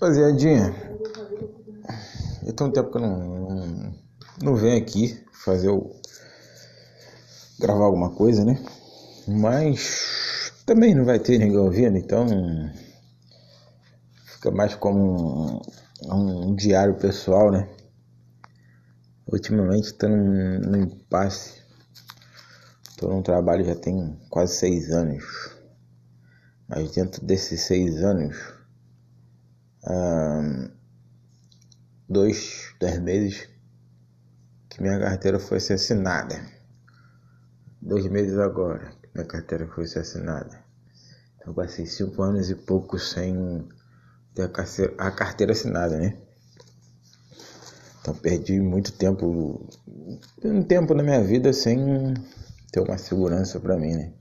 Rapaziadinha, eu tenho um tempo que eu não, não, não venho aqui fazer o. gravar alguma coisa, né? Mas também não vai ter ninguém ouvindo, então fica mais como um, um diário pessoal, né? Ultimamente estou num, num impasse. Estou num trabalho já tem quase seis anos. Mas dentro desses seis anos, dois, dez meses que minha carteira foi assassinada. Dois meses agora que minha carteira foi assassinada. Então passei cinco anos e pouco sem ter a carteira, a carteira assinada, né? Então perdi muito tempo, um tempo na minha vida sem ter uma segurança para mim, né?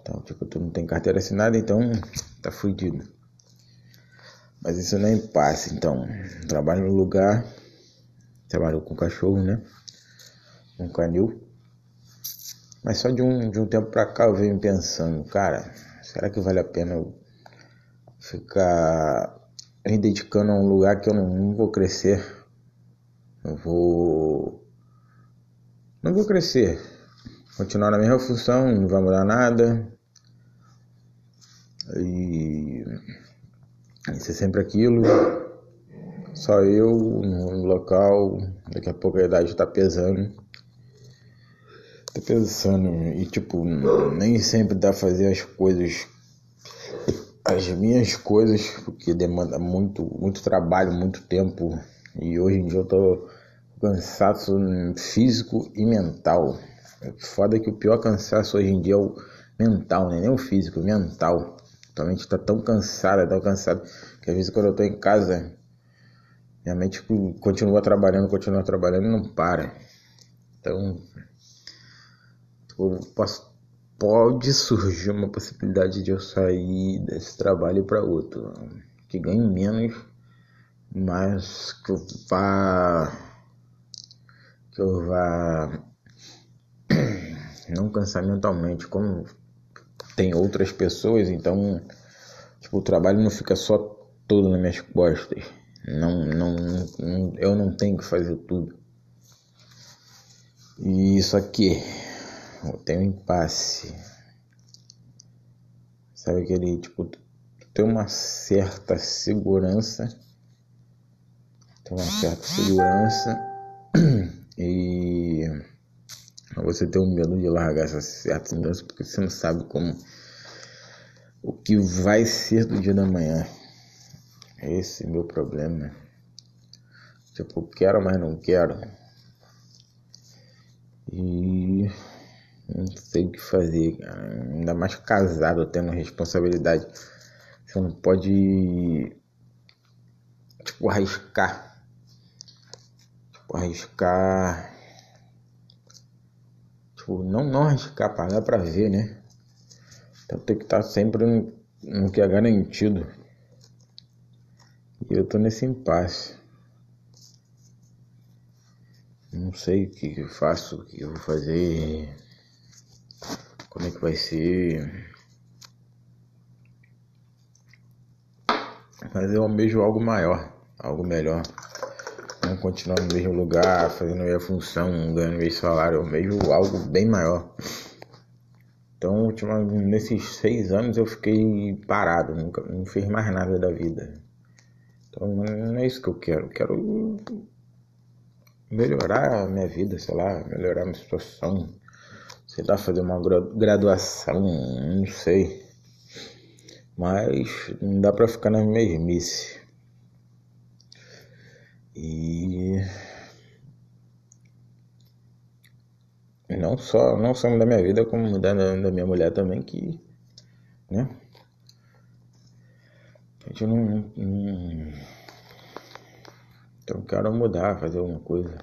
Então, tipo, tu não tem carteira assinada, então tá fudido. Mas isso não é impasse, então. Trabalho no lugar, trabalho com cachorro, né? Um canil. Mas só de um, de um tempo pra cá eu venho pensando, cara, será que vale a pena eu ficar me dedicando a um lugar que eu não, não vou crescer? Não vou. Não vou crescer. Continuar na mesma função, não vai mudar nada. E isso é sempre aquilo. Só eu no local, daqui a pouco a idade tá pesando. Tá pensando e tipo, nem sempre dá fazer as coisas as minhas coisas, porque demanda muito, muito trabalho, muito tempo. E hoje em dia eu tô cansaço físico e mental. Foda que o pior cansaço hoje em dia é o mental, né? nem o físico, o mental. Tua mente tá tão cansada, tão cansada, que às vezes quando eu tô em casa, minha mente continua trabalhando, continua trabalhando e não para. Então, posso, pode surgir uma possibilidade de eu sair desse trabalho para outro, que ganhe menos, mas que eu vá que eu vá não cansar mentalmente, como tem outras pessoas, então tipo, o trabalho não fica só todo nas minhas costas. Não, não, não, eu não tenho que fazer tudo. E isso aqui, eu tenho um impasse. Sabe aquele tipo, tem uma certa segurança, tem uma certa segurança e você tem um medo de largar essa certa mudança porque você não sabe como o que vai ser do dia da manhã. Esse é meu problema. Tipo, quero, mas não quero. E não sei o que fazer. Ainda mais casado, tendo responsabilidade. Você não pode, tipo, arriscar. Tipo, arriscar Tipo, não, não arriscar pagar para ver, né? Então tem que estar tá sempre no, no que é garantido. E eu tô nesse impasse. Não sei o que eu faço, o que eu vou fazer, como é que vai ser. Mas eu almejo algo maior, algo melhor continuar no mesmo lugar, fazendo a minha função, ganhando meu salário, eu vejo algo bem maior. Então, nesses seis anos eu fiquei parado, nunca, não fiz mais nada da vida. Então, não é isso que eu quero. Quero melhorar a minha vida, sei lá, melhorar a minha situação. Sei lá, fazer uma graduação, não sei. Mas não dá pra ficar na mesmice. E não só não só da minha vida como da, da minha mulher também que né? A gente não, não então quero mudar fazer alguma coisa